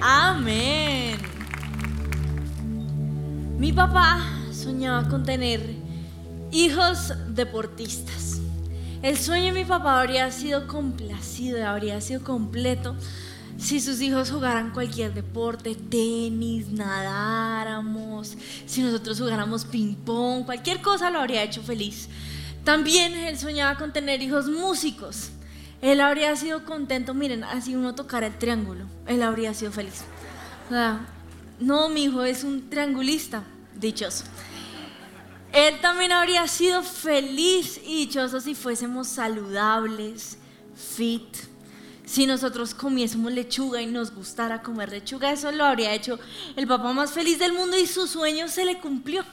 Amén. Mi papá soñaba con tener hijos deportistas. El sueño de mi papá habría sido complacido, habría sido completo si sus hijos jugaran cualquier deporte, tenis, nadáramos, si nosotros jugáramos ping pong, cualquier cosa lo habría hecho feliz. También él soñaba con tener hijos músicos. Él habría sido contento, miren, así uno tocara el triángulo, él habría sido feliz. no, mi hijo es un triangulista, dichoso. Él también habría sido feliz y dichoso si fuésemos saludables, fit. Si nosotros comiésemos lechuga y nos gustara comer lechuga, eso lo habría hecho el papá más feliz del mundo y su sueño se le cumplió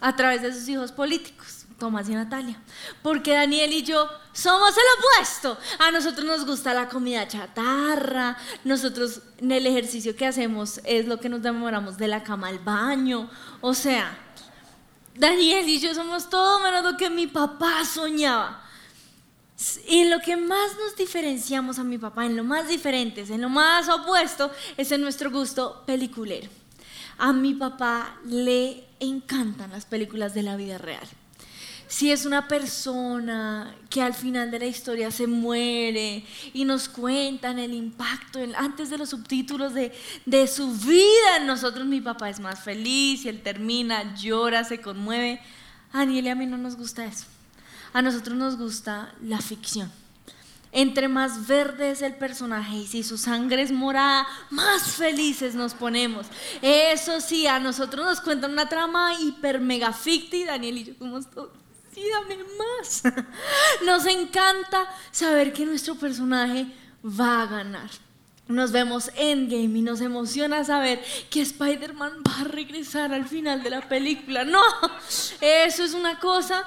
a través de sus hijos políticos. Tomás y Natalia. Porque Daniel y yo somos el opuesto. A nosotros nos gusta la comida chatarra. Nosotros en el ejercicio que hacemos es lo que nos demoramos de la cama al baño. O sea, Daniel y yo somos todo menos lo que mi papá soñaba. Y en lo que más nos diferenciamos a mi papá, en lo más diferentes, en lo más opuesto, es en nuestro gusto peliculero. A mi papá le encantan las películas de la vida real si es una persona que al final de la historia se muere y nos cuentan el impacto antes de los subtítulos de, de su vida en nosotros, mi papá es más feliz y él termina, llora, se conmueve. A Daniel y a mí no nos gusta eso. A nosotros nos gusta la ficción. Entre más verde es el personaje y si su sangre es morada, más felices nos ponemos. Eso sí, a nosotros nos cuentan una trama hiper mega ficti, Daniel y yo somos todos más. Nos encanta saber que nuestro personaje va a ganar. Nos vemos Endgame y nos emociona saber que Spider-Man va a regresar al final de la película. No, eso es una cosa.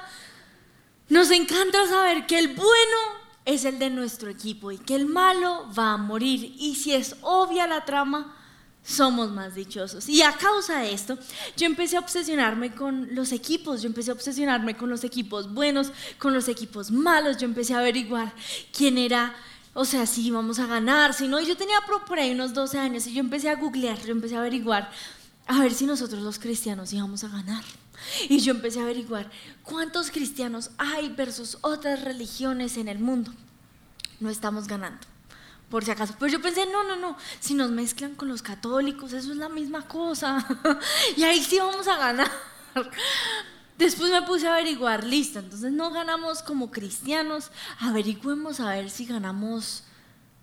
Nos encanta saber que el bueno es el de nuestro equipo y que el malo va a morir. Y si es obvia la trama, somos más dichosos. Y a causa de esto, yo empecé a obsesionarme con los equipos, yo empecé a obsesionarme con los equipos buenos, con los equipos malos, yo empecé a averiguar quién era, o sea, si íbamos a ganar, si no, yo tenía por ahí unos 12 años y yo empecé a googlear, yo empecé a averiguar, a ver si nosotros los cristianos íbamos a ganar. Y yo empecé a averiguar cuántos cristianos hay versus otras religiones en el mundo. No estamos ganando por si acaso. Pues yo pensé, no, no, no, si nos mezclan con los católicos, eso es la misma cosa. y ahí sí vamos a ganar. Después me puse a averiguar, listo, entonces no ganamos como cristianos, averigüemos a ver si ganamos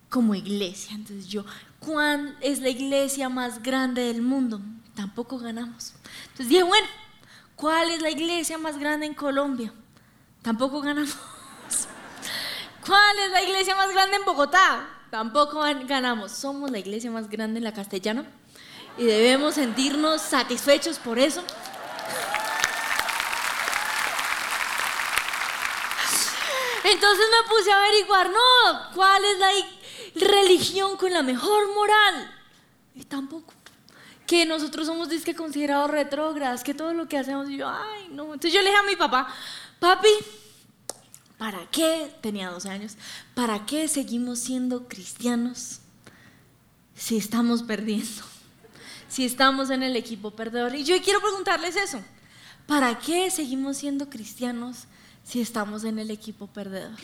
como iglesia. Entonces yo, ¿cuál es la iglesia más grande del mundo? Tampoco ganamos. Entonces dije, bueno, ¿cuál es la iglesia más grande en Colombia? Tampoco ganamos. ¿Cuál es la iglesia más grande en Bogotá? Tampoco ganamos. Somos la iglesia más grande en la castellana y debemos sentirnos satisfechos por eso. Entonces me puse a averiguar, no, ¿cuál es la religión con la mejor moral? Y tampoco. Que nosotros somos disque considerados retrógradas, que todo lo que hacemos, yo, ay, no. Entonces yo le dije a mi papá, papi, ¿Para qué? Tenía 12 años. ¿Para qué seguimos siendo cristianos si estamos perdiendo? Si estamos en el equipo perdedor. Y yo quiero preguntarles eso. ¿Para qué seguimos siendo cristianos si estamos en el equipo perdedor?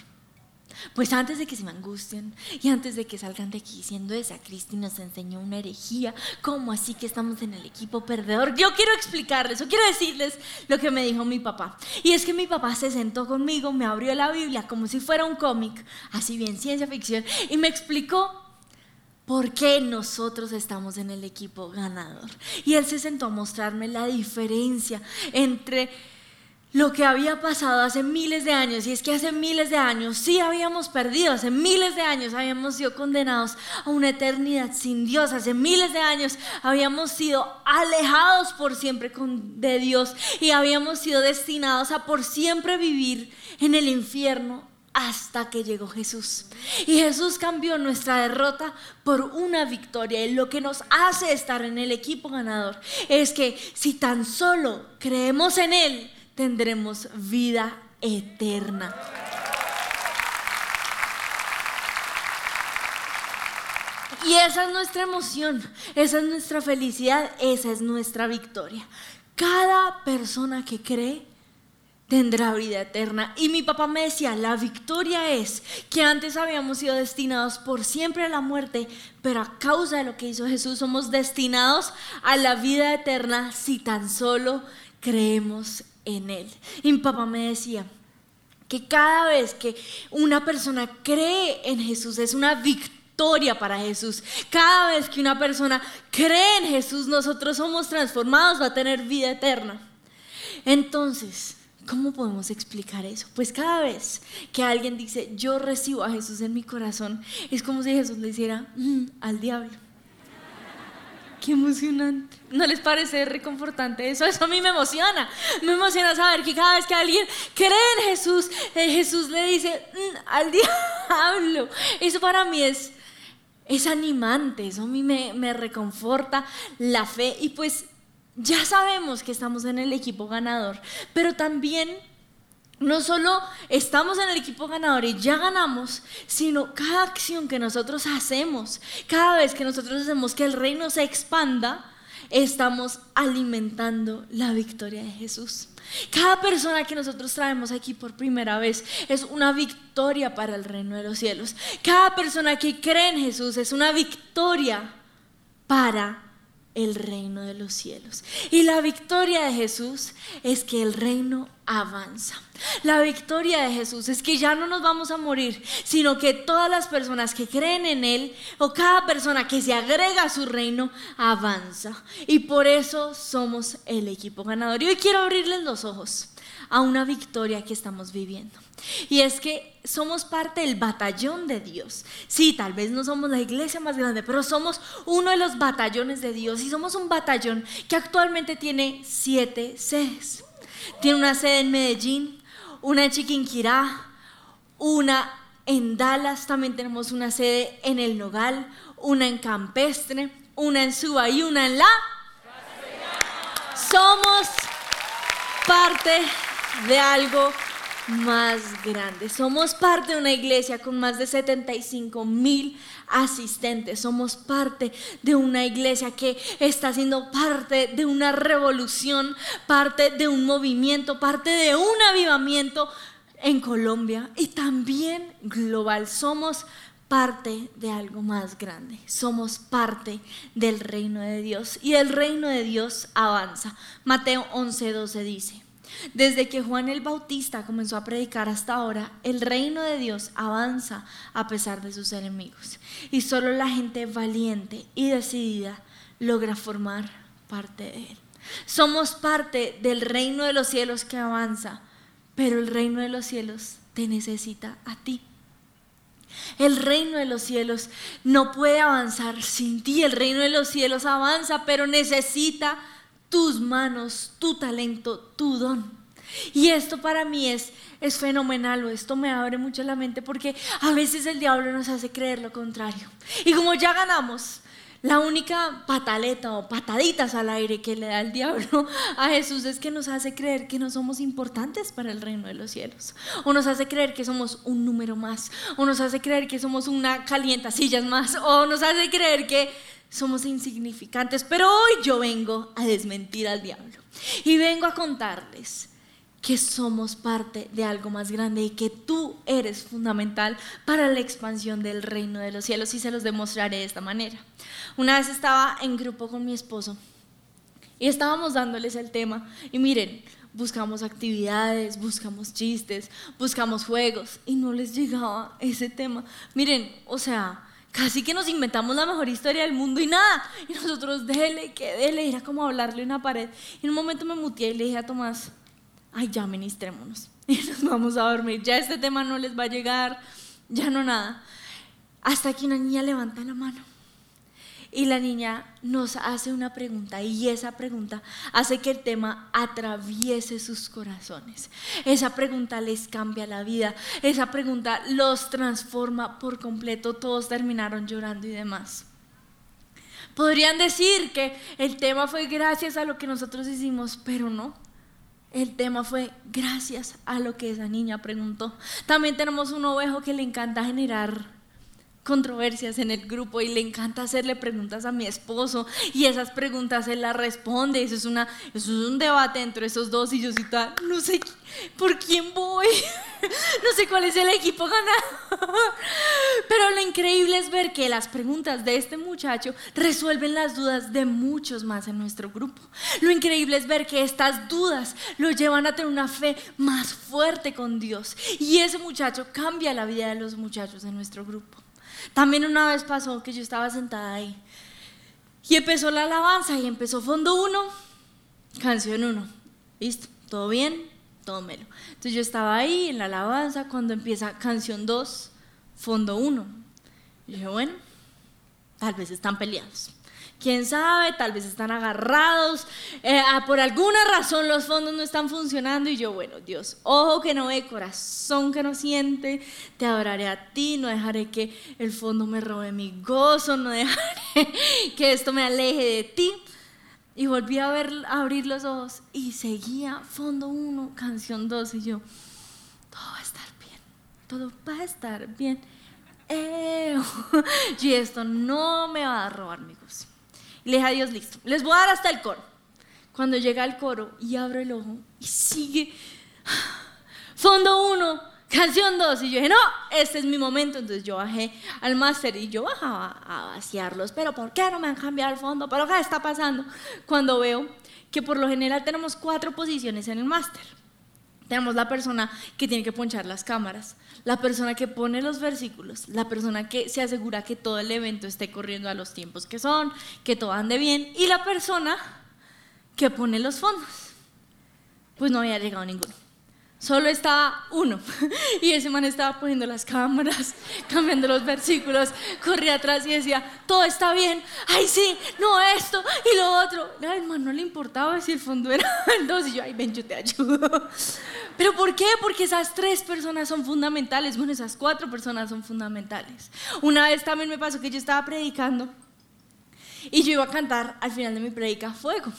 Pues antes de que se me angustien y antes de que salgan de aquí diciendo esa Cristi nos enseñó una herejía, ¿cómo así que estamos en el equipo perdedor? Yo quiero explicarles o quiero decirles lo que me dijo mi papá. Y es que mi papá se sentó conmigo, me abrió la Biblia como si fuera un cómic, así bien ciencia ficción, y me explicó por qué nosotros estamos en el equipo ganador. Y él se sentó a mostrarme la diferencia entre lo que había pasado hace miles de años. Y es que hace miles de años sí habíamos perdido, hace miles de años habíamos sido condenados a una eternidad sin Dios, hace miles de años habíamos sido alejados por siempre de Dios y habíamos sido destinados a por siempre vivir en el infierno hasta que llegó Jesús. Y Jesús cambió nuestra derrota por una victoria. Y lo que nos hace estar en el equipo ganador es que si tan solo creemos en Él, tendremos vida eterna. Y esa es nuestra emoción, esa es nuestra felicidad, esa es nuestra victoria. Cada persona que cree tendrá vida eterna. Y mi papá me decía, la victoria es que antes habíamos sido destinados por siempre a la muerte, pero a causa de lo que hizo Jesús somos destinados a la vida eterna si tan solo creemos en Él. Y mi papá me decía que cada vez que una persona cree en Jesús es una victoria para Jesús. Cada vez que una persona cree en Jesús, nosotros somos transformados, va a tener vida eterna. Entonces, ¿Cómo podemos explicar eso? Pues cada vez que alguien dice, yo recibo a Jesús en mi corazón, es como si Jesús le hiciera mm, al diablo. Qué emocionante. ¿No les parece reconfortante eso? Eso a mí me emociona. Me emociona saber que cada vez que alguien cree en Jesús, eh, Jesús le dice mm, al diablo. Eso para mí es, es animante. Eso a mí me, me reconforta la fe. Y pues ya sabemos que estamos en el equipo ganador, pero también no solo estamos en el equipo ganador y ya ganamos, sino cada acción que nosotros hacemos, cada vez que nosotros hacemos que el reino se expanda, estamos alimentando la victoria de Jesús. Cada persona que nosotros traemos aquí por primera vez es una victoria para el reino de los cielos. Cada persona que cree en Jesús es una victoria para el reino de los cielos. Y la victoria de Jesús es que el reino avanza. La victoria de Jesús es que ya no nos vamos a morir, sino que todas las personas que creen en Él o cada persona que se agrega a su reino avanza. Y por eso somos el equipo ganador. Y hoy quiero abrirles los ojos a una victoria que estamos viviendo. Y es que somos parte del batallón de Dios. Sí, tal vez no somos la iglesia más grande, pero somos uno de los batallones de Dios. Y somos un batallón que actualmente tiene siete sedes. Tiene una sede en Medellín, una en Chiquinquirá, una en Dallas, también tenemos una sede en El Nogal, una en Campestre, una en Suba y una en La. Somos parte de algo más grande. Somos parte de una iglesia con más de 75 mil asistentes. Somos parte de una iglesia que está siendo parte de una revolución, parte de un movimiento, parte de un avivamiento en Colombia y también global. Somos parte de algo más grande. Somos parte del reino de Dios y el reino de Dios avanza. Mateo 11:12 dice. Desde que Juan el Bautista comenzó a predicar hasta ahora, el reino de Dios avanza a pesar de sus enemigos. Y solo la gente valiente y decidida logra formar parte de él. Somos parte del reino de los cielos que avanza, pero el reino de los cielos te necesita a ti. El reino de los cielos no puede avanzar sin ti. El reino de los cielos avanza, pero necesita tus manos, tu talento, tu don. Y esto para mí es, es fenomenal, o esto me abre mucho la mente porque a veces el diablo nos hace creer lo contrario. Y como ya ganamos, la única pataleta o pataditas al aire que le da el diablo a Jesús es que nos hace creer que no somos importantes para el reino de los cielos. O nos hace creer que somos un número más. O nos hace creer que somos una calienta sillas más. O nos hace creer que somos insignificantes, pero hoy yo vengo a desmentir al diablo y vengo a contarles que somos parte de algo más grande y que tú eres fundamental para la expansión del reino de los cielos y se los demostraré de esta manera. Una vez estaba en grupo con mi esposo y estábamos dándoles el tema y miren, buscamos actividades, buscamos chistes, buscamos juegos y no les llegaba ese tema. Miren, o sea, casi que nos inventamos la mejor historia del mundo y nada. Y nosotros, dele, que dele, era como hablarle una pared. Y en un momento me muteé y le dije a Tomás, ay, ya ministrémonos. Y nos vamos a dormir. Ya este tema no les va a llegar, ya no nada. Hasta que una niña levanta la mano. Y la niña nos hace una pregunta y esa pregunta hace que el tema atraviese sus corazones. Esa pregunta les cambia la vida. Esa pregunta los transforma por completo. Todos terminaron llorando y demás. Podrían decir que el tema fue gracias a lo que nosotros hicimos, pero no. El tema fue gracias a lo que esa niña preguntó. También tenemos un ovejo que le encanta generar controversias en el grupo y le encanta hacerle preguntas a mi esposo y esas preguntas él las responde. Eso es, una, eso es un debate entre esos dos y yo sí no sé por quién voy, no sé cuál es el equipo ganado. Pero lo increíble es ver que las preguntas de este muchacho resuelven las dudas de muchos más en nuestro grupo. Lo increíble es ver que estas dudas lo llevan a tener una fe más fuerte con Dios y ese muchacho cambia la vida de los muchachos en nuestro grupo. También una vez pasó que yo estaba sentada ahí y empezó la alabanza y empezó fondo 1, canción 1. ¿Listo? ¿Todo bien? Todo melo. Entonces yo estaba ahí en la alabanza cuando empieza canción 2, fondo 1. Y dije, bueno, tal vez están peleados quién sabe, tal vez están agarrados, eh, ah, por alguna razón los fondos no están funcionando y yo, bueno, Dios, ojo que no ve, corazón que no siente, te adoraré a ti, no dejaré que el fondo me robe mi gozo, no dejaré que esto me aleje de ti. Y volví a, ver, a abrir los ojos y seguía fondo 1, canción 2 y yo, todo va a estar bien, todo va a estar bien. y esto no me va a robar mi gozo. Y le dije a Dios, listo, les voy a dar hasta el coro. Cuando llega el coro y abro el ojo y sigue, fondo uno, canción dos. Y yo dije, no, este es mi momento. Entonces yo bajé al máster y yo bajaba a vaciarlos. Pero ¿por qué no me han cambiado el fondo? ¿Pero qué está pasando? Cuando veo que por lo general tenemos cuatro posiciones en el máster. Tenemos la persona que tiene que ponchar las cámaras, la persona que pone los versículos, la persona que se asegura que todo el evento esté corriendo a los tiempos que son, que todo ande bien, y la persona que pone los fondos. Pues no había llegado ninguno. Solo estaba uno. Y ese man estaba poniendo las cámaras, cambiando los versículos, corría atrás y decía, todo está bien, ay sí, no esto y lo otro. Al man no le importaba si el fondo era el dos y yo, ay ven, yo te ayudo. ¿Pero por qué? Porque esas tres personas son fundamentales. Bueno, esas cuatro personas son fundamentales. Una vez también me pasó que yo estaba predicando y yo iba a cantar al final de mi predica Fuego.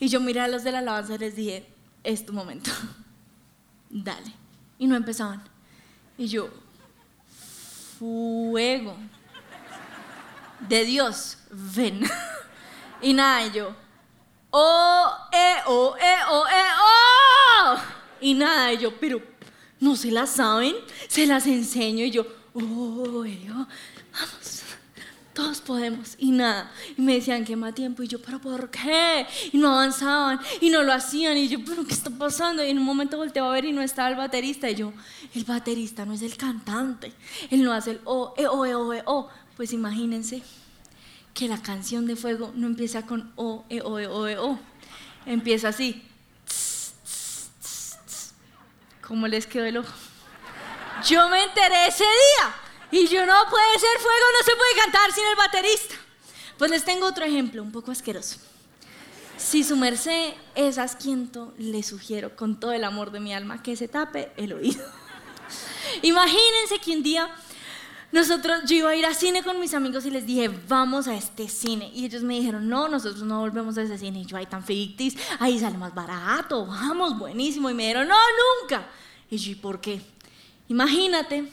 Y yo miré a los de la alabanza y les dije, es tu momento dale. Y no empezaban. Y yo, fuego de Dios, ven. Y nada, y yo, oh, eh, oh, eh, oh, eh, oh. Y nada, y yo, pero no se las saben, se las enseño. Y yo, oh, eh, oh, todos podemos y nada. Y me decían que más tiempo y yo, pero ¿por qué? Y no avanzaban y no lo hacían y yo, pero ¿qué está pasando? Y en un momento volteaba a ver y no estaba el baterista y yo, el baterista no es el cantante, él no hace el o, e, o, e, o, e, o. Pues imagínense que la canción de fuego no empieza con o, e, o, e, o, e, o. Empieza así. ¿Cómo les quedó el ojo? Yo me enteré ese día. Y yo no puede ser fuego, no se puede cantar sin el baterista. Pues les tengo otro ejemplo, un poco asqueroso. Si su merced es asquiento, le sugiero con todo el amor de mi alma que se tape el oído. Imagínense que un día nosotros, yo iba a ir a cine con mis amigos y les dije, vamos a este cine. Y ellos me dijeron, no, nosotros no volvemos a ese cine. Y yo, ahí tan fictis, ahí sale más barato, vamos, buenísimo. Y me dijeron, no, nunca. Y yo, ¿y por qué? Imagínate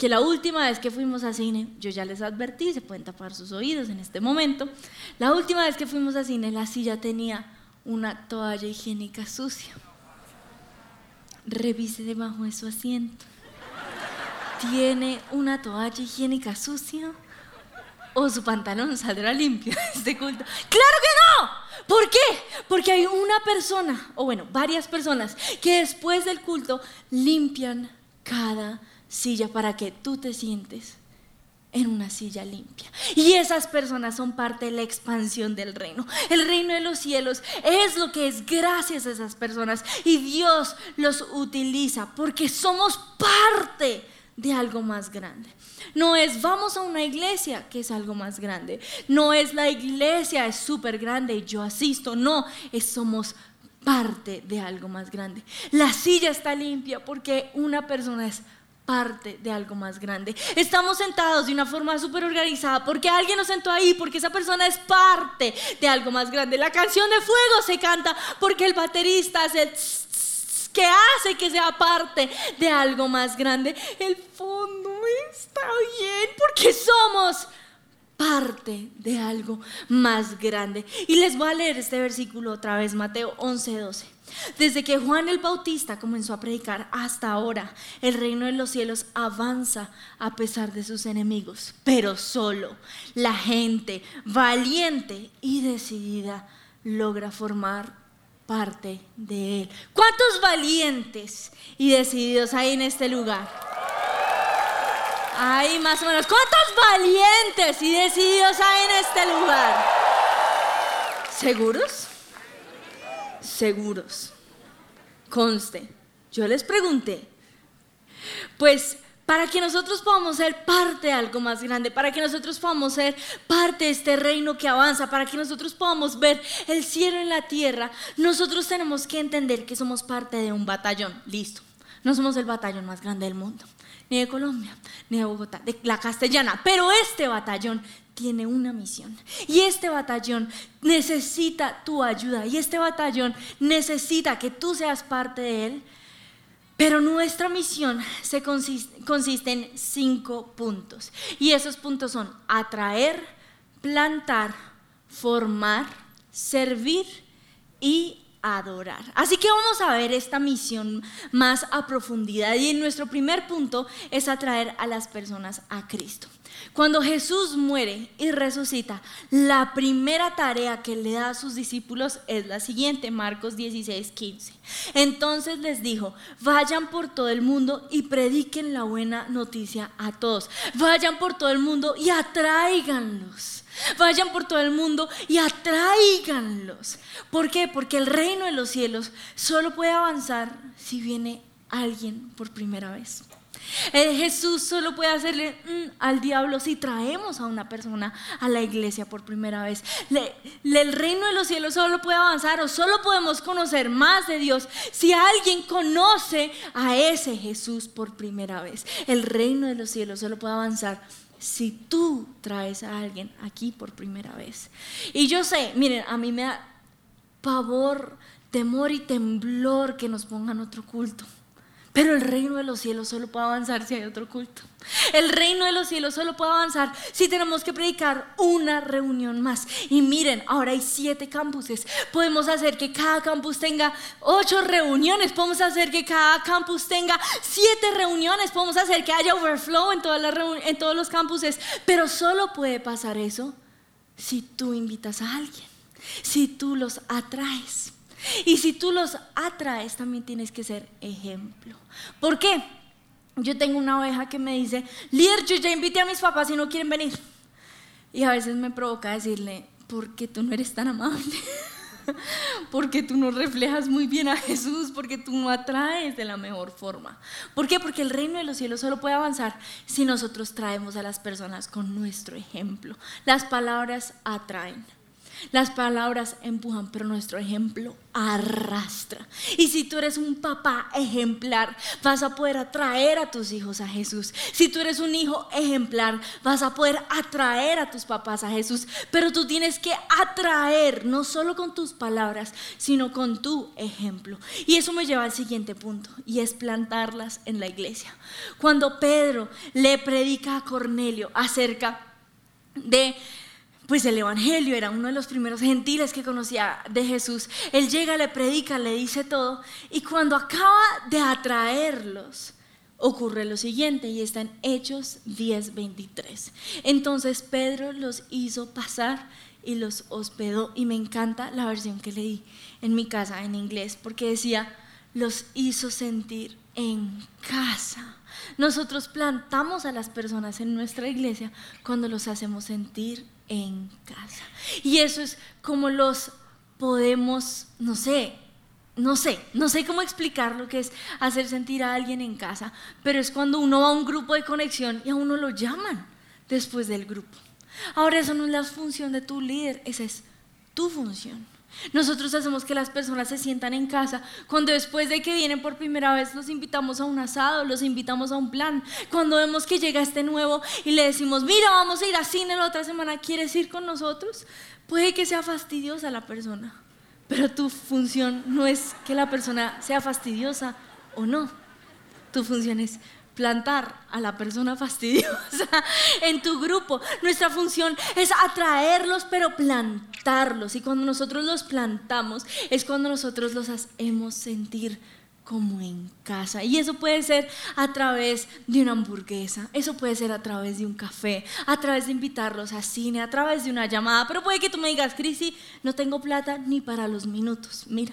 que la última vez que fuimos a cine, yo ya les advertí, se pueden tapar sus oídos en este momento, la última vez que fuimos a cine, la silla tenía una toalla higiénica sucia. Revise debajo de su asiento. ¿Tiene una toalla higiénica sucia? ¿O su pantalón saldrá limpio de este culto? ¡Claro que no! ¿Por qué? Porque hay una persona, o bueno, varias personas, que después del culto limpian cada silla para que tú te sientes en una silla limpia. Y esas personas son parte de la expansión del reino. El reino de los cielos es lo que es gracias a esas personas. Y Dios los utiliza porque somos parte de algo más grande. No es vamos a una iglesia que es algo más grande. No es la iglesia es súper grande y yo asisto. No, es somos parte de algo más grande. La silla está limpia porque una persona es parte de algo más grande. Estamos sentados de una forma súper organizada porque alguien nos sentó ahí, porque esa persona es parte de algo más grande. La canción de fuego se canta porque el baterista hace ¿Qué hace que sea parte de algo más grande? El fondo está bien porque somos parte de algo más grande. Y les voy a leer este versículo otra vez, Mateo 11, 12. Desde que Juan el Bautista comenzó a predicar hasta ahora, el reino de los cielos avanza a pesar de sus enemigos, pero solo la gente valiente y decidida logra formar parte de él. ¿Cuántos valientes y decididos hay en este lugar? Hay más o menos. ¿Cuántos valientes y decididos hay en este lugar? ¿Seguros? seguros. Conste, yo les pregunté, pues para que nosotros podamos ser parte de algo más grande, para que nosotros podamos ser parte de este reino que avanza, para que nosotros podamos ver el cielo en la tierra, nosotros tenemos que entender que somos parte de un batallón. Listo, no somos el batallón más grande del mundo, ni de Colombia, ni de Bogotá, de la castellana, pero este batallón tiene una misión. Y este batallón necesita tu ayuda. Y este batallón necesita que tú seas parte de él. Pero nuestra misión se consiste, en cinco puntos. Y esos puntos son atraer, plantar, formar, servir y adorar. Así que vamos a ver esta misión más a profundidad. Y nuestro primer punto es atraer a las personas a Cristo. Cuando Jesús muere y resucita, la primera tarea que le da a sus discípulos es la siguiente, Marcos 16, 15. Entonces les dijo, vayan por todo el mundo y prediquen la buena noticia a todos. Vayan por todo el mundo y atráiganlos. Vayan por todo el mundo y atráiganlos. ¿Por qué? Porque el reino de los cielos solo puede avanzar si viene alguien por primera vez. Eh, Jesús solo puede hacerle mm, al diablo si traemos a una persona a la iglesia por primera vez. el reino de los cielos solo puede avanzar o solo podemos conocer más de Dios si alguien conoce a ese Jesús por primera vez. El reino de los cielos solo puede avanzar si tú traes a alguien aquí por primera vez. Y yo sé, miren, a mí me da pavor, temor y temblor que nos pongan otro culto. Pero el reino de los cielos solo puede avanzar si hay otro culto. El reino de los cielos solo puede avanzar si tenemos que predicar una reunión más. Y miren, ahora hay siete campuses. Podemos hacer que cada campus tenga ocho reuniones. Podemos hacer que cada campus tenga siete reuniones. Podemos hacer que haya overflow en, todas las en todos los campuses. Pero solo puede pasar eso si tú invitas a alguien. Si tú los atraes. Y si tú los atraes, también tienes que ser ejemplo. ¿Por qué? Yo tengo una oveja que me dice, líder, yo ya invité a mis papás y no quieren venir. Y a veces me provoca decirle, ¿por qué tú no eres tan amable? porque tú no reflejas muy bien a Jesús, porque tú no atraes de la mejor forma. ¿Por qué? Porque el reino de los cielos solo puede avanzar si nosotros traemos a las personas con nuestro ejemplo. Las palabras atraen. Las palabras empujan, pero nuestro ejemplo arrastra. Y si tú eres un papá ejemplar, vas a poder atraer a tus hijos a Jesús. Si tú eres un hijo ejemplar, vas a poder atraer a tus papás a Jesús. Pero tú tienes que atraer, no solo con tus palabras, sino con tu ejemplo. Y eso me lleva al siguiente punto, y es plantarlas en la iglesia. Cuando Pedro le predica a Cornelio acerca de pues el Evangelio era uno de los primeros gentiles que conocía de Jesús. Él llega, le predica, le dice todo y cuando acaba de atraerlos, ocurre lo siguiente y está en Hechos 10:23. Entonces Pedro los hizo pasar y los hospedó y me encanta la versión que leí en mi casa en inglés porque decía, los hizo sentir en casa. Nosotros plantamos a las personas en nuestra iglesia cuando los hacemos sentir en casa. Y eso es como los podemos, no sé, no sé, no sé cómo explicar lo que es hacer sentir a alguien en casa, pero es cuando uno va a un grupo de conexión y a uno lo llaman después del grupo. Ahora eso no es la función de tu líder, esa es tu función. Nosotros hacemos que las personas se sientan en casa cuando después de que vienen por primera vez los invitamos a un asado, los invitamos a un plan. Cuando vemos que llega este nuevo y le decimos, mira, vamos a ir a cine la otra semana, ¿quieres ir con nosotros? Puede que sea fastidiosa la persona, Pero tu función no es que la persona sea fastidiosa o no. Tu función es plantar a la persona fastidiosa en tu grupo. Nuestra función es atraerlos, pero plantarlos. Y cuando nosotros los plantamos, es cuando nosotros los hacemos sentir como en casa. Y eso puede ser a través de una hamburguesa, eso puede ser a través de un café, a través de invitarlos a cine, a través de una llamada. Pero puede que tú me digas, Crisi, no tengo plata ni para los minutos. Mira,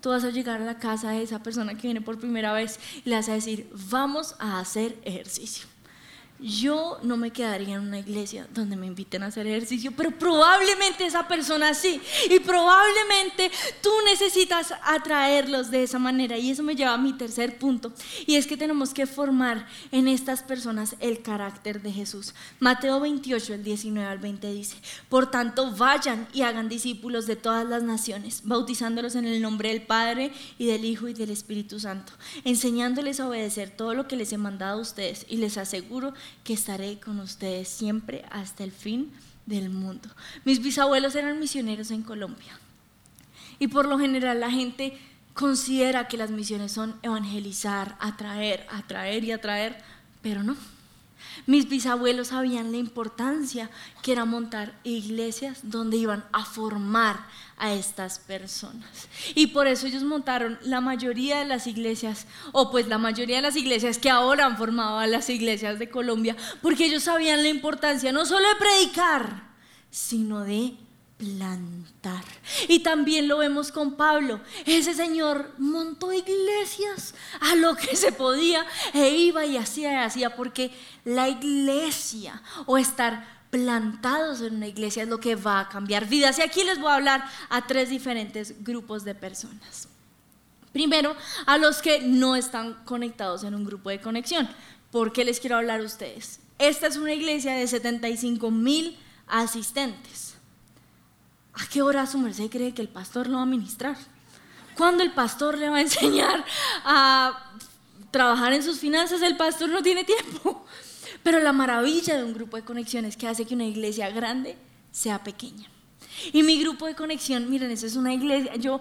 tú vas a llegar a la casa de esa persona que viene por primera vez y le vas a decir, vamos a hacer ejercicio. Yo no me quedaría en una iglesia donde me inviten a hacer ejercicio, pero probablemente esa persona sí. Y probablemente tú necesitas atraerlos de esa manera. Y eso me lleva a mi tercer punto. Y es que tenemos que formar en estas personas el carácter de Jesús. Mateo 28, el 19 al 20 dice, por tanto vayan y hagan discípulos de todas las naciones, bautizándolos en el nombre del Padre y del Hijo y del Espíritu Santo, enseñándoles a obedecer todo lo que les he mandado a ustedes. Y les aseguro que estaré con ustedes siempre hasta el fin del mundo. Mis bisabuelos eran misioneros en Colombia y por lo general la gente considera que las misiones son evangelizar, atraer, atraer y atraer, pero no. Mis bisabuelos sabían la importancia que era montar iglesias donde iban a formar a estas personas. Y por eso ellos montaron la mayoría de las iglesias, o pues la mayoría de las iglesias que ahora han formado a las iglesias de Colombia, porque ellos sabían la importancia no solo de predicar, sino de plantar. Y también lo vemos con Pablo. Ese señor montó iglesias a lo que se podía e iba y hacía y hacía porque la iglesia o estar plantados en una iglesia es lo que va a cambiar vidas. Y aquí les voy a hablar a tres diferentes grupos de personas. Primero, a los que no están conectados en un grupo de conexión. ¿Por qué les quiero hablar a ustedes? Esta es una iglesia de 75 mil asistentes. ¿A qué hora su merced cree que el pastor lo va a ministrar? ¿Cuándo el pastor le va a enseñar a trabajar en sus finanzas? El pastor no tiene tiempo. Pero la maravilla de un grupo de conexiones que hace que una iglesia grande sea pequeña. Y mi grupo de conexión, miren, eso es una iglesia, yo,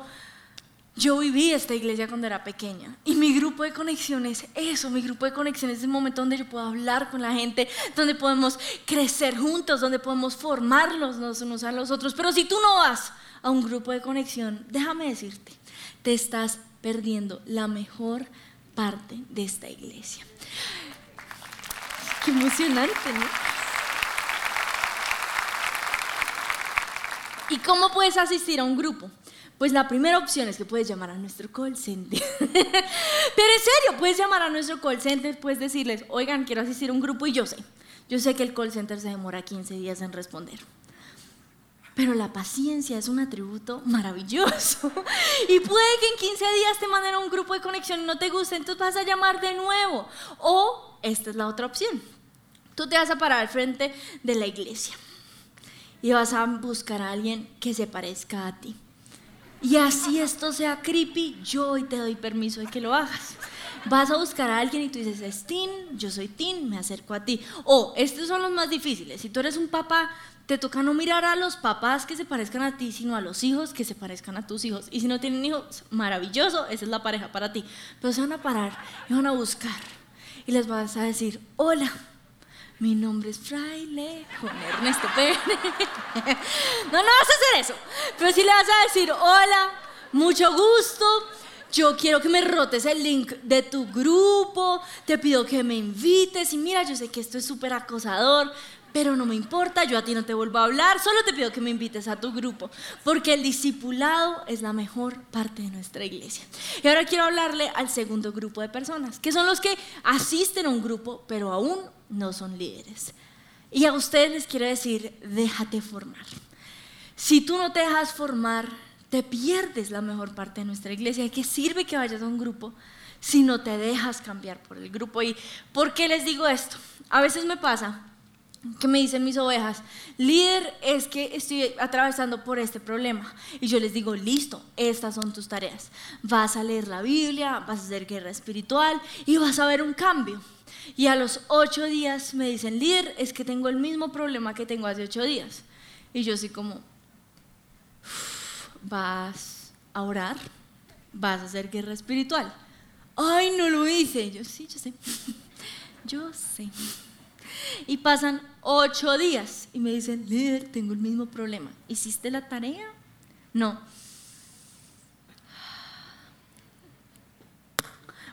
yo viví esta iglesia cuando era pequeña. Y mi grupo de conexiones es eso, mi grupo de conexiones es el momento donde yo puedo hablar con la gente, donde podemos crecer juntos, donde podemos formarnos los unos a los otros. Pero si tú no vas a un grupo de conexión, déjame decirte, te estás perdiendo la mejor parte de esta iglesia emocionante, ¿no? ¿Y cómo puedes asistir a un grupo? Pues la primera opción es que puedes llamar a nuestro call center. Pero en serio, puedes llamar a nuestro call center, puedes decirles, oigan, quiero asistir a un grupo y yo sé, yo sé que el call center se demora 15 días en responder. Pero la paciencia es un atributo maravilloso. Y puede que en 15 días te manden a un grupo de conexión y no te guste, entonces vas a llamar de nuevo. O esta es la otra opción. Tú te vas a parar al frente de la iglesia y vas a buscar a alguien que se parezca a ti. Y así esto sea creepy, yo hoy te doy permiso de que lo hagas. Vas a buscar a alguien y tú dices, es Tin, yo soy Tin, me acerco a ti. O estos son los más difíciles. Si tú eres un papá, te toca no mirar a los papás que se parezcan a ti, sino a los hijos que se parezcan a tus hijos. Y si no tienen hijos, maravilloso, esa es la pareja para ti. Pero se van a parar y van a buscar. Y les vas a decir, hola, mi nombre es Fraile Juan Ernesto Pérez. No, no vas a hacer eso. Pero sí le vas a decir, hola, mucho gusto. Yo quiero que me rotes el link de tu grupo. Te pido que me invites. Y mira, yo sé que esto es súper acosador, pero no me importa, yo a ti no te vuelvo a hablar, solo te pido que me invites a tu grupo, porque el discipulado es la mejor parte de nuestra iglesia. Y ahora quiero hablarle al segundo grupo de personas, que son los que asisten a un grupo, pero aún no son líderes. Y a ustedes les quiero decir, déjate formar. Si tú no te dejas formar, te pierdes la mejor parte de nuestra iglesia. ¿De qué sirve que vayas a un grupo si no te dejas cambiar por el grupo? ¿Y por qué les digo esto? A veces me pasa que me dicen mis ovejas, líder, es que estoy atravesando por este problema. Y yo les digo, listo, estas son tus tareas. Vas a leer la Biblia, vas a hacer guerra espiritual y vas a ver un cambio. Y a los ocho días me dicen, líder, es que tengo el mismo problema que tengo hace ocho días. Y yo así como, vas a orar, vas a hacer guerra espiritual. Ay, no lo hice. Yo sí, yo sé. Yo sé. Y pasan ocho días y me dicen, líder, tengo el mismo problema. ¿Hiciste la tarea? No.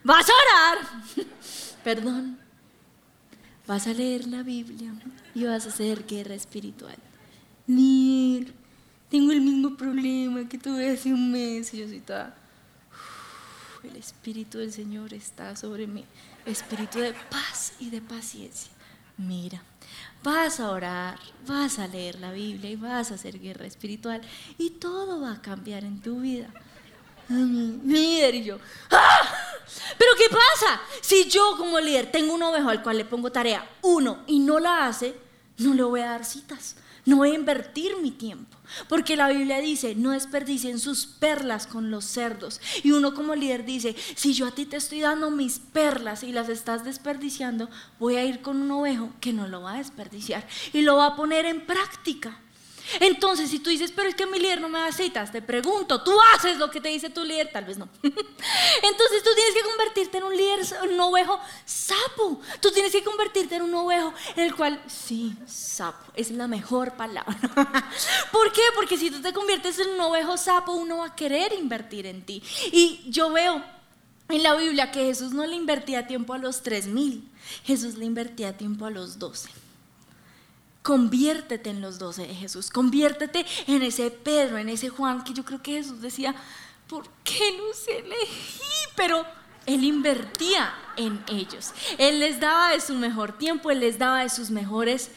Vas a orar. Perdón. Vas a leer la Biblia y vas a hacer guerra espiritual. Líder, tengo el mismo problema que tuve hace un mes y yo soy toda... el Espíritu del Señor está sobre mí. Espíritu de paz y de paciencia. Mira, vas a orar, vas a leer la Biblia y vas a hacer guerra espiritual y todo va a cambiar en tu vida. Líder y yo, ¡ah! Pero ¿qué pasa? Si yo como líder tengo un ovejo al cual le pongo tarea uno y no la hace, no le voy a dar citas, no voy a invertir mi tiempo. Porque la Biblia dice, no desperdicien sus perlas con los cerdos. Y uno como líder dice, si yo a ti te estoy dando mis perlas y las estás desperdiciando, voy a ir con un ovejo que no lo va a desperdiciar y lo va a poner en práctica. Entonces, si tú dices, pero es que mi líder no me da citas, te pregunto, ¿tú haces lo que te dice tu líder? Tal vez no. Entonces tú tienes que convertirte en un líder, un ovejo sapo. Tú tienes que convertirte en un ovejo en el cual, sí, sapo, es la mejor palabra. ¿Por qué? Porque si tú te conviertes en un ovejo sapo, uno va a querer invertir en ti. Y yo veo en la Biblia que Jesús no le invertía tiempo a los tres mil, Jesús le invertía tiempo a los doce. Conviértete en los doce de Jesús, conviértete en ese Pedro, en ese Juan, que yo creo que Jesús decía, ¿por qué los elegí? Pero él invertía en ellos, Él les daba de su mejor tiempo, Él les daba de sus mejores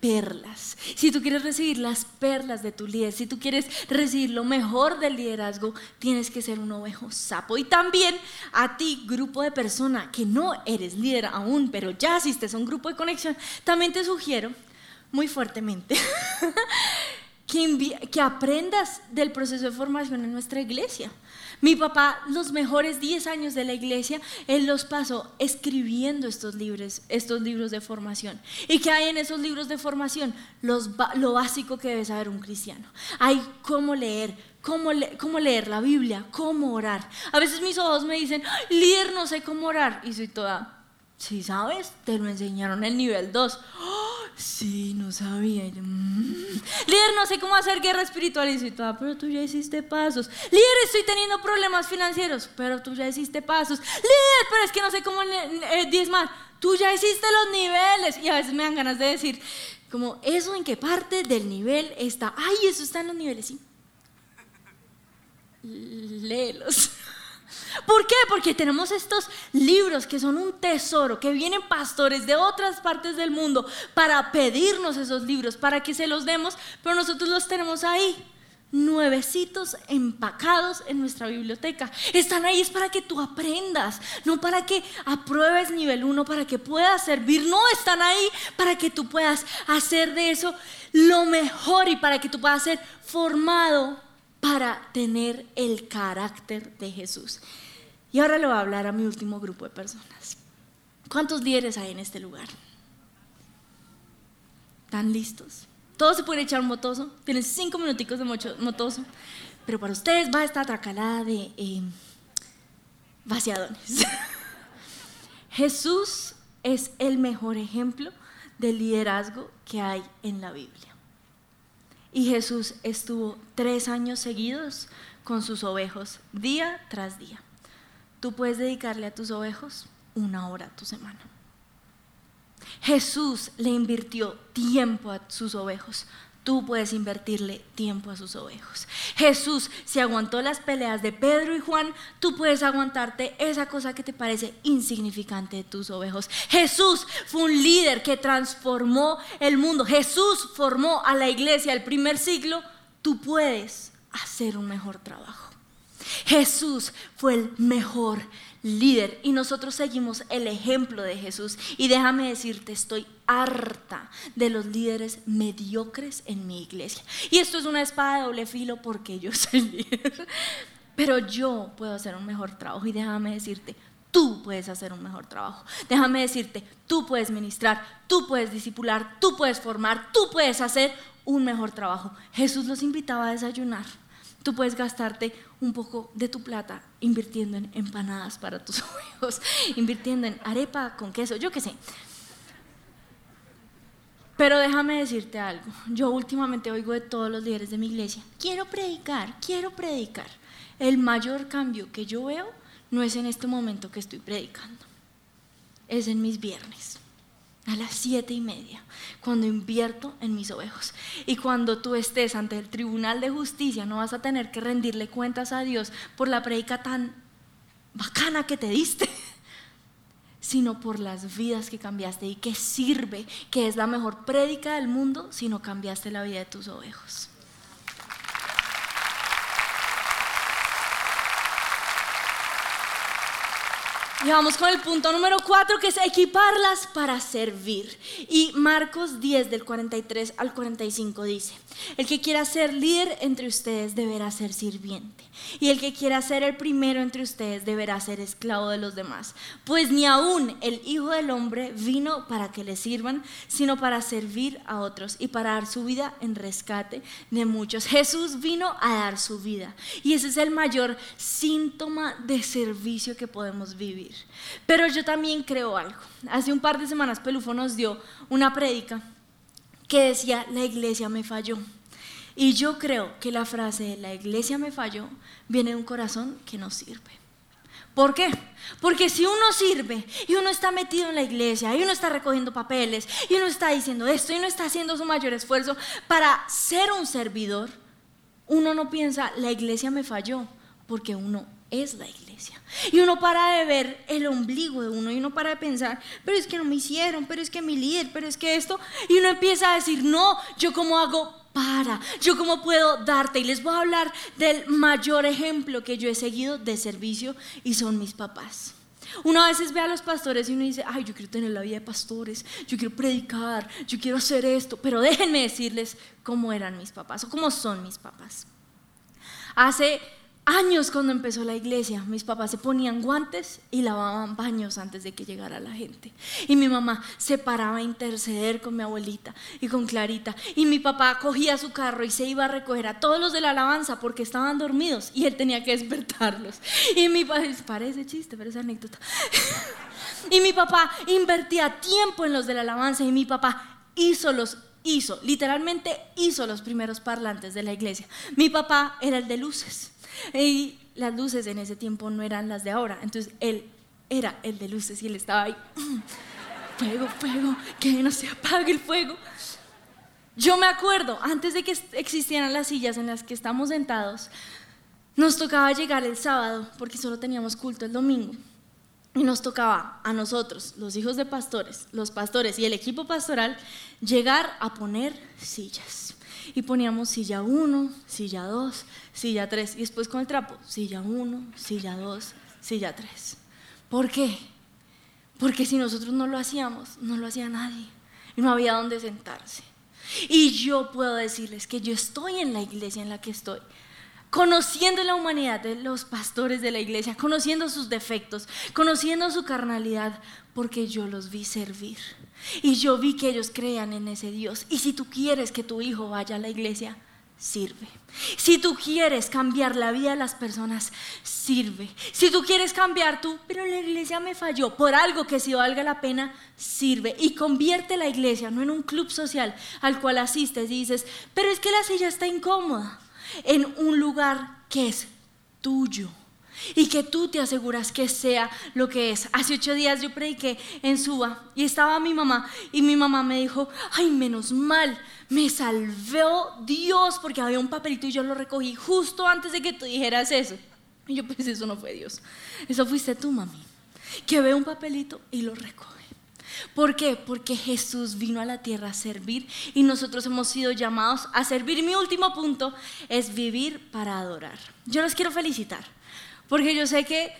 perlas. Si tú quieres recibir las perlas de tu líder, si tú quieres recibir lo mejor del liderazgo, tienes que ser un ovejo sapo. Y también a ti, grupo de personas que no eres líder aún, pero ya asistes a un grupo de conexión, también te sugiero muy fuertemente que, aprendas del proceso de formación en nuestra iglesia. Mi papá, los mejores 10 años de la iglesia, él los pasó escribiendo estos libros, estos libros de formación. ¿Y qué hay en esos libros de formación? Lo básico que debe saber un cristiano. Hay cómo leer, cómo, leer la Biblia, cómo orar. A veces mis ojos me dicen, líder, no sé cómo orar. Y soy toda, si sabes, te lo enseñaron en el nivel 2. Sí, no sabía. Mm". Líder, no sé cómo hacer guerra espiritual. Y toda, pero tú ya hiciste pasos. Líder, estoy teniendo problemas financieros, pero tú ya hiciste pasos. Líder, pero es que no sé cómo eh, diezmar. Tú ya hiciste los niveles. Y a veces me dan ganas de decir, como, ¿eso en qué parte del nivel está? Ay, eso está en los niveles, sí. Léelos. ¿Por qué? Porque tenemos estos libros que son un tesoro, que vienen pastores de otras partes del mundo para pedirnos esos libros, para que se los demos, pero nosotros los tenemos ahí, nuevecitos, empacados en nuestra biblioteca. Están ahí es para que tú aprendas, no para que apruebes nivel 1, para que puedas servir, no, están ahí para que tú puedas hacer de eso lo mejor y para que tú puedas ser formado para tener el carácter de Jesús. Y ahora le voy a hablar a mi último grupo de personas. ¿Cuántos líderes hay en este lugar? ¿Están listos? Todos se pueden echar un motoso. Tienen cinco minuticos de motoso. Pero para ustedes va esta tracalada de eh, vaciadones. Jesús es el mejor ejemplo de liderazgo que hay en la Biblia. Y Jesús estuvo tres años seguidos con sus ovejos, día tras día. Tú puedes dedicarle a tus ovejos una hora a tu semana. Jesús le invirtió tiempo a sus ovejos. Tú puedes invertirle tiempo a sus ovejos. Jesús se aguantó las peleas de Pedro y Juan. Tú puedes aguantarte esa cosa que te parece insignificante de tus ovejos. Jesús fue un líder que transformó el mundo. Jesús formó a la iglesia el primer siglo. Tú puedes hacer un mejor trabajo. Jesús fue el mejor líder y nosotros seguimos el ejemplo de Jesús. Y déjame decirte, estoy harta de los líderes mediocres en mi iglesia. Y esto es una espada de doble filo porque yo soy líder. Pero yo puedo hacer un mejor trabajo y déjame decirte, tú puedes hacer un mejor trabajo. Déjame decirte, tú puedes ministrar, tú puedes disipular, tú puedes formar, tú puedes hacer un mejor trabajo. Jesús los invitaba a desayunar Tú puedes gastarte un poco de tu plata invirtiendo en empanadas para tus hijos, invirtiendo en arepa con queso, yo qué sé. Pero déjame decirte algo. Yo últimamente oigo de todos los líderes de mi iglesia, quiero predicar, quiero predicar. El mayor cambio que yo veo no es en este momento que estoy predicando, es en mis viernes a las siete y media, cuando invierto en mis ovejos. Y cuando tú estés ante el tribunal de justicia, no vas a tener que rendirle cuentas a Dios por la predica tan bacana que te diste, sino por las vidas que cambiaste y que sirve, que es la mejor prédica del mundo si no cambiaste la vida de tus ovejos. Y vamos con el punto número cuatro, que es equiparlas para servir. Y Marcos 10 del 43 al 45 dice, el que quiera ser líder entre ustedes deberá ser sirviente. Y el que quiera ser el primero entre ustedes deberá ser esclavo de los demás. Pues ni aún el Hijo del Hombre vino para que le sirvan, sino para servir a otros y para dar su vida en rescate de muchos. Jesús vino a dar su vida. Y ese es el mayor síntoma de servicio que podemos vivir. Pero yo también creo algo. Hace un par de semanas Pelufo nos dio una prédica que decía, la iglesia me falló. Y yo creo que la frase la iglesia me falló viene de un corazón que no sirve. ¿Por qué? Porque si uno sirve y uno está metido en la iglesia y uno está recogiendo papeles y uno está diciendo esto y uno está haciendo su mayor esfuerzo para ser un servidor, uno no piensa la iglesia me falló porque uno es la iglesia. Y uno para de ver el ombligo de uno y uno para de pensar, pero es que no me hicieron, pero es que mi líder, pero es que esto. Y uno empieza a decir, no, yo cómo hago para, yo cómo puedo darte. Y les voy a hablar del mayor ejemplo que yo he seguido de servicio y son mis papás. Uno a veces ve a los pastores y uno dice, ay, yo quiero tener la vida de pastores, yo quiero predicar, yo quiero hacer esto, pero déjenme decirles cómo eran mis papás o cómo son mis papás. Hace años cuando empezó la iglesia, mis papás se ponían guantes y lavaban baños antes de que llegara la gente. Y mi mamá se paraba a interceder con mi abuelita y con Clarita. Y mi papá cogía su carro y se iba a recoger a todos los de la alabanza porque estaban dormidos y él tenía que despertarlos. Y mi papá, parece chiste, pero es anécdota. y mi papá invertía tiempo en los de la alabanza y mi papá hizo los hizo, literalmente hizo los primeros parlantes de la iglesia. Mi papá era el de luces. Y las luces en ese tiempo no eran las de ahora. Entonces él era el de luces y él estaba ahí. Fuego, fuego, que no se apague el fuego. Yo me acuerdo, antes de que existieran las sillas en las que estamos sentados, nos tocaba llegar el sábado, porque solo teníamos culto el domingo. Y nos tocaba a nosotros, los hijos de pastores, los pastores y el equipo pastoral, llegar a poner sillas y poníamos silla 1, silla 2, silla 3 y después con el trapo, silla 1, silla 2, silla 3. ¿Por qué? Porque si nosotros no lo hacíamos, no lo hacía nadie y no había dónde sentarse. Y yo puedo decirles que yo estoy en la iglesia en la que estoy conociendo la humanidad de los pastores de la iglesia, conociendo sus defectos, conociendo su carnalidad, porque yo los vi servir. Y yo vi que ellos crean en ese Dios. Y si tú quieres que tu hijo vaya a la iglesia, sirve. Si tú quieres cambiar la vida de las personas, sirve. Si tú quieres cambiar tú, pero la iglesia me falló, por algo que si valga la pena, sirve. Y convierte la iglesia no en un club social al cual asistes y dices, pero es que la silla está incómoda en un lugar que es tuyo y que tú te aseguras que sea lo que es. Hace ocho días yo prediqué en Suba y estaba mi mamá y mi mamá me dijo, ay, menos mal, me salvó Dios porque había un papelito y yo lo recogí justo antes de que tú dijeras eso. Y yo pues eso no fue Dios, eso fuiste tú, mami, que ve un papelito y lo recoge. ¿Por qué? Porque Jesús vino a la tierra a servir y nosotros hemos sido llamados a servir. Mi último punto es vivir para adorar. Yo los quiero felicitar, porque yo sé que,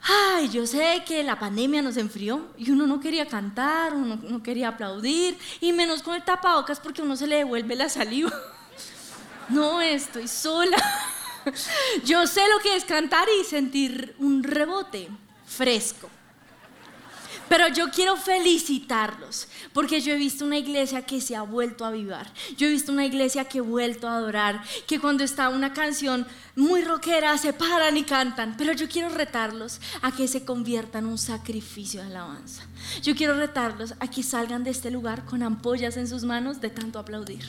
ay, yo sé que la pandemia nos enfrió y uno no quería cantar, uno no quería aplaudir, y menos con el tapabocas porque uno se le devuelve la saliva. No, estoy sola. Yo sé lo que es cantar y sentir un rebote fresco. Pero yo quiero felicitarlos porque yo he visto una iglesia que se ha vuelto a avivar. Yo he visto una iglesia que ha vuelto a adorar, que cuando está una canción muy rockera se paran y cantan. Pero yo quiero retarlos a que se conviertan en un sacrificio de alabanza. Yo quiero retarlos a que salgan de este lugar con ampollas en sus manos de tanto aplaudir.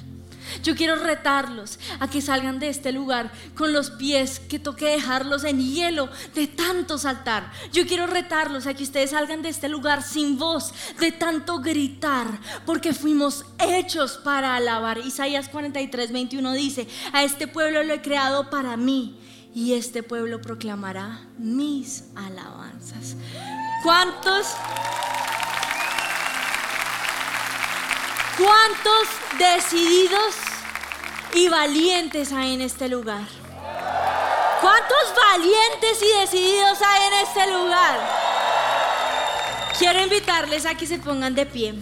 Yo quiero retarlos a que salgan de este lugar con los pies que toque dejarlos en hielo de tanto saltar. Yo quiero retarlos a que ustedes salgan de este lugar sin voz de tanto gritar, porque fuimos hechos para alabar. Isaías 43, 21 dice, a este pueblo lo he creado para mí y este pueblo proclamará mis alabanzas. ¿Cuántos? ¿Cuántos decididos y valientes hay en este lugar? ¿Cuántos valientes y decididos hay en este lugar? Quiero invitarles a que se pongan de pie.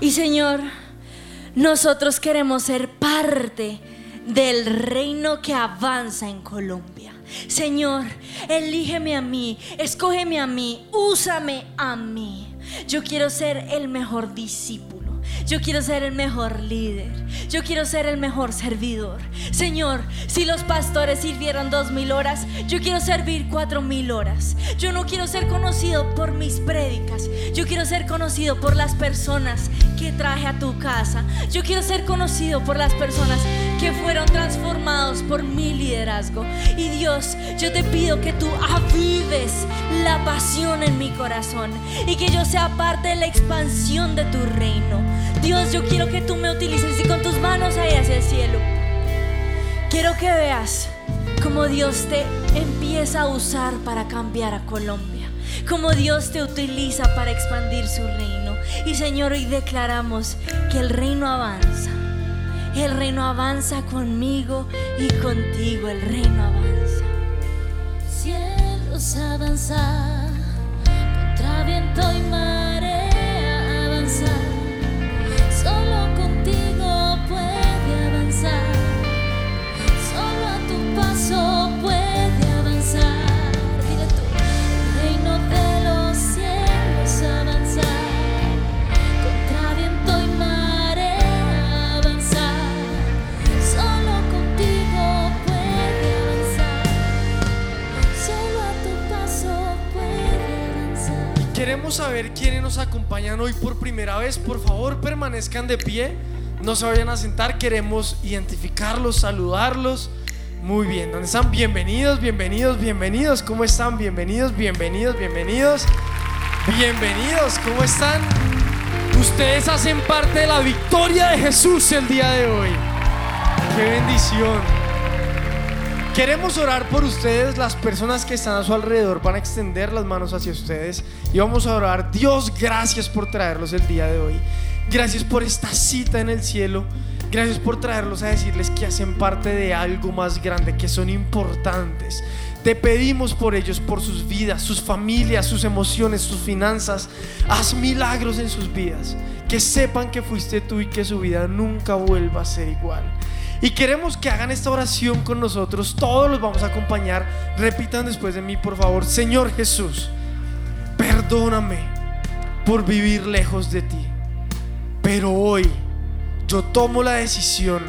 Y Señor, nosotros queremos ser parte del reino que avanza en Colombia. Señor, elígeme a mí, escógeme a mí, úsame a mí. Yo quiero ser el mejor discípulo. Yo quiero ser el mejor líder. Yo quiero ser el mejor servidor. Señor, si los pastores sirvieron dos mil horas, yo quiero servir cuatro mil horas. Yo no quiero ser conocido por mis prédicas. Yo quiero ser conocido por las personas que traje a tu casa. Yo quiero ser conocido por las personas que fueron transformados por mi liderazgo. Y Dios, yo te pido que tú avives la pasión en mi corazón y que yo sea parte de la expansión de tu reino. Dios, yo quiero que tú me utilices y con tus manos ahí hacia el cielo. Quiero que veas cómo Dios te empieza a usar para cambiar a Colombia. Cómo Dios te utiliza para expandir su reino. Y Señor, hoy declaramos que el reino avanza. El reino avanza conmigo y contigo. El reino avanza. Cielos avanza contra viento y marea avanza. Solo contigo puede avanzar. Solo a tu paso Queremos saber quiénes nos acompañan hoy por primera vez. Por favor, permanezcan de pie. No se vayan a sentar. Queremos identificarlos, saludarlos. Muy bien, ¿dónde están? Bienvenidos, bienvenidos, bienvenidos. ¿Cómo están? Bienvenidos, bienvenidos, bienvenidos. Bienvenidos, ¿cómo están? Ustedes hacen parte de la victoria de Jesús el día de hoy. Qué bendición. Queremos orar por ustedes, las personas que están a su alrededor van a extender las manos hacia ustedes y vamos a orar. Dios, gracias por traerlos el día de hoy. Gracias por esta cita en el cielo. Gracias por traerlos a decirles que hacen parte de algo más grande, que son importantes. Te pedimos por ellos, por sus vidas, sus familias, sus emociones, sus finanzas. Haz milagros en sus vidas. Que sepan que fuiste tú y que su vida nunca vuelva a ser igual. Y queremos que hagan esta oración con nosotros. Todos los vamos a acompañar. Repitan después de mí, por favor. Señor Jesús, perdóname por vivir lejos de ti. Pero hoy yo tomo la decisión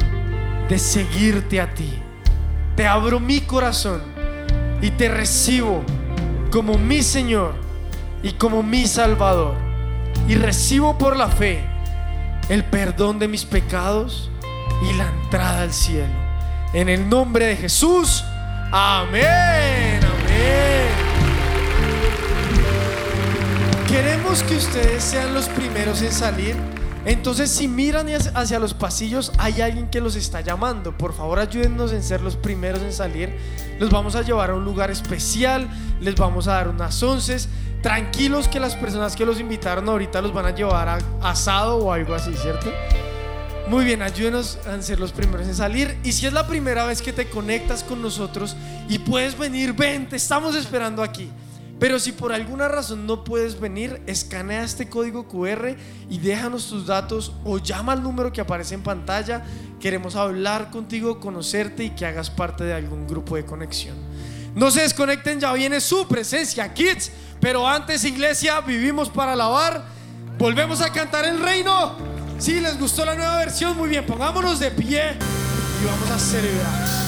de seguirte a ti. Te abro mi corazón y te recibo como mi Señor y como mi Salvador. Y recibo por la fe el perdón de mis pecados y la entrada al cielo. En el nombre de Jesús. Amén. Amén. Queremos que ustedes sean los primeros en salir. Entonces, si miran hacia- los pasillos, hay alguien que los está llamando. Por favor, ayúdennos en ser los primeros en salir. Los vamos a llevar a un lugar especial. Les vamos a dar unas onces. Tranquilos que las personas que los invitaron ahorita los van a llevar a asado o algo así, ¿cierto? Muy bien, ayúdenos a ser los primeros en salir. Y si es la primera vez que te conectas con nosotros y puedes venir, ven, te estamos esperando aquí. Pero si por alguna razón no puedes venir, escanea este código QR y déjanos tus datos o llama al número que aparece en pantalla. Queremos hablar contigo, conocerte y que hagas parte de algún grupo de conexión. No se desconecten, ya viene su presencia, kids. Pero antes, iglesia, vivimos para alabar. Volvemos a cantar el reino. Si les gustó la nueva versión, muy bien, pongámonos de pie y vamos a celebrar.